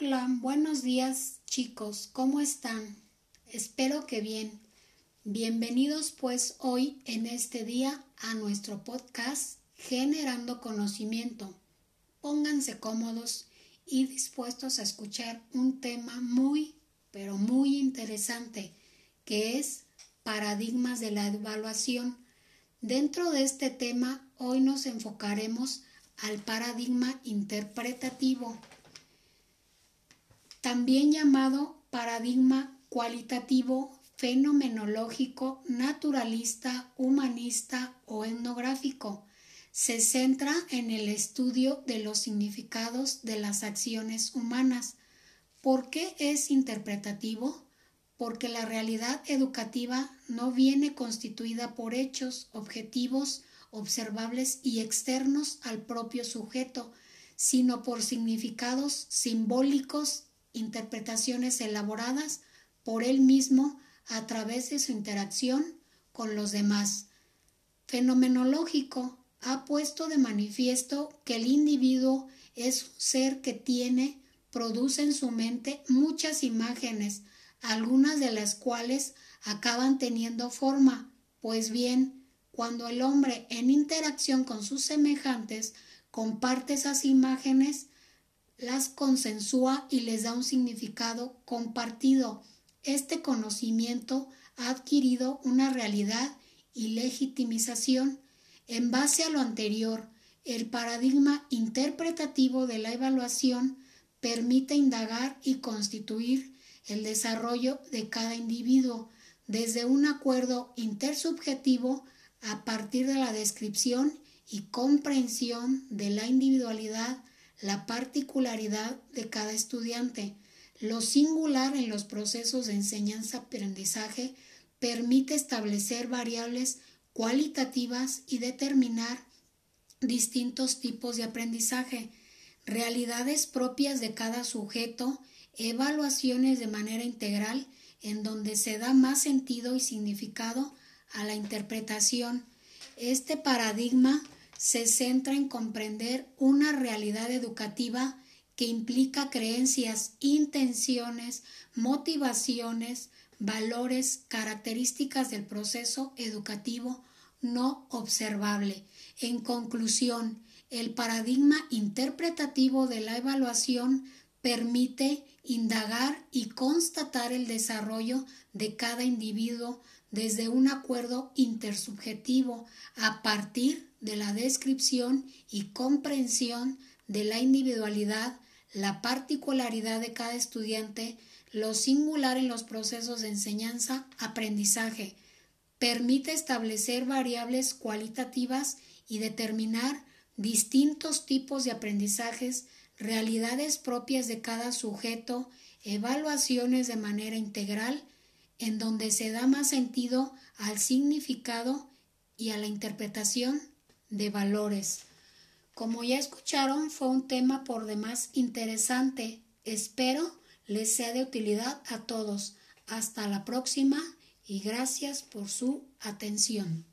Hola, buenos días chicos, ¿cómo están? Espero que bien. Bienvenidos pues hoy en este día a nuestro podcast Generando Conocimiento. Pónganse cómodos y dispuestos a escuchar un tema muy, pero muy interesante, que es paradigmas de la evaluación. Dentro de este tema, hoy nos enfocaremos al paradigma interpretativo, también llamado paradigma cualitativo, fenomenológico, naturalista, humanista o etnográfico. Se centra en el estudio de los significados de las acciones humanas. ¿Por qué es interpretativo? Porque la realidad educativa no viene constituida por hechos objetivos, observables y externos al propio sujeto, sino por significados simbólicos, interpretaciones elaboradas por él mismo a través de su interacción con los demás. Fenomenológico ha puesto de manifiesto que el individuo es un ser que tiene, produce en su mente muchas imágenes, algunas de las cuales acaban teniendo forma, pues bien, cuando el hombre en interacción con sus semejantes comparte esas imágenes, las consensúa y les da un significado compartido. Este conocimiento ha adquirido una realidad y legitimización. En base a lo anterior, el paradigma interpretativo de la evaluación permite indagar y constituir el desarrollo de cada individuo desde un acuerdo intersubjetivo a partir de la descripción y comprensión de la individualidad, la particularidad de cada estudiante. Lo singular en los procesos de enseñanza-aprendizaje permite establecer variables cualitativas y determinar distintos tipos de aprendizaje, realidades propias de cada sujeto, evaluaciones de manera integral en donde se da más sentido y significado a la interpretación. Este paradigma se centra en comprender una realidad educativa que implica creencias, intenciones, motivaciones, valores, características del proceso educativo no observable. En conclusión, el paradigma interpretativo de la evaluación permite indagar y constatar el desarrollo de cada individuo desde un acuerdo intersubjetivo a partir de la descripción y comprensión de la individualidad, la particularidad de cada estudiante, lo singular en los procesos de enseñanza-aprendizaje, permite establecer variables cualitativas y determinar distintos tipos de aprendizajes, realidades propias de cada sujeto, evaluaciones de manera integral, en donde se da más sentido al significado y a la interpretación de valores. Como ya escucharon, fue un tema por demás interesante. Espero les sea de utilidad a todos. Hasta la próxima y gracias por su atención.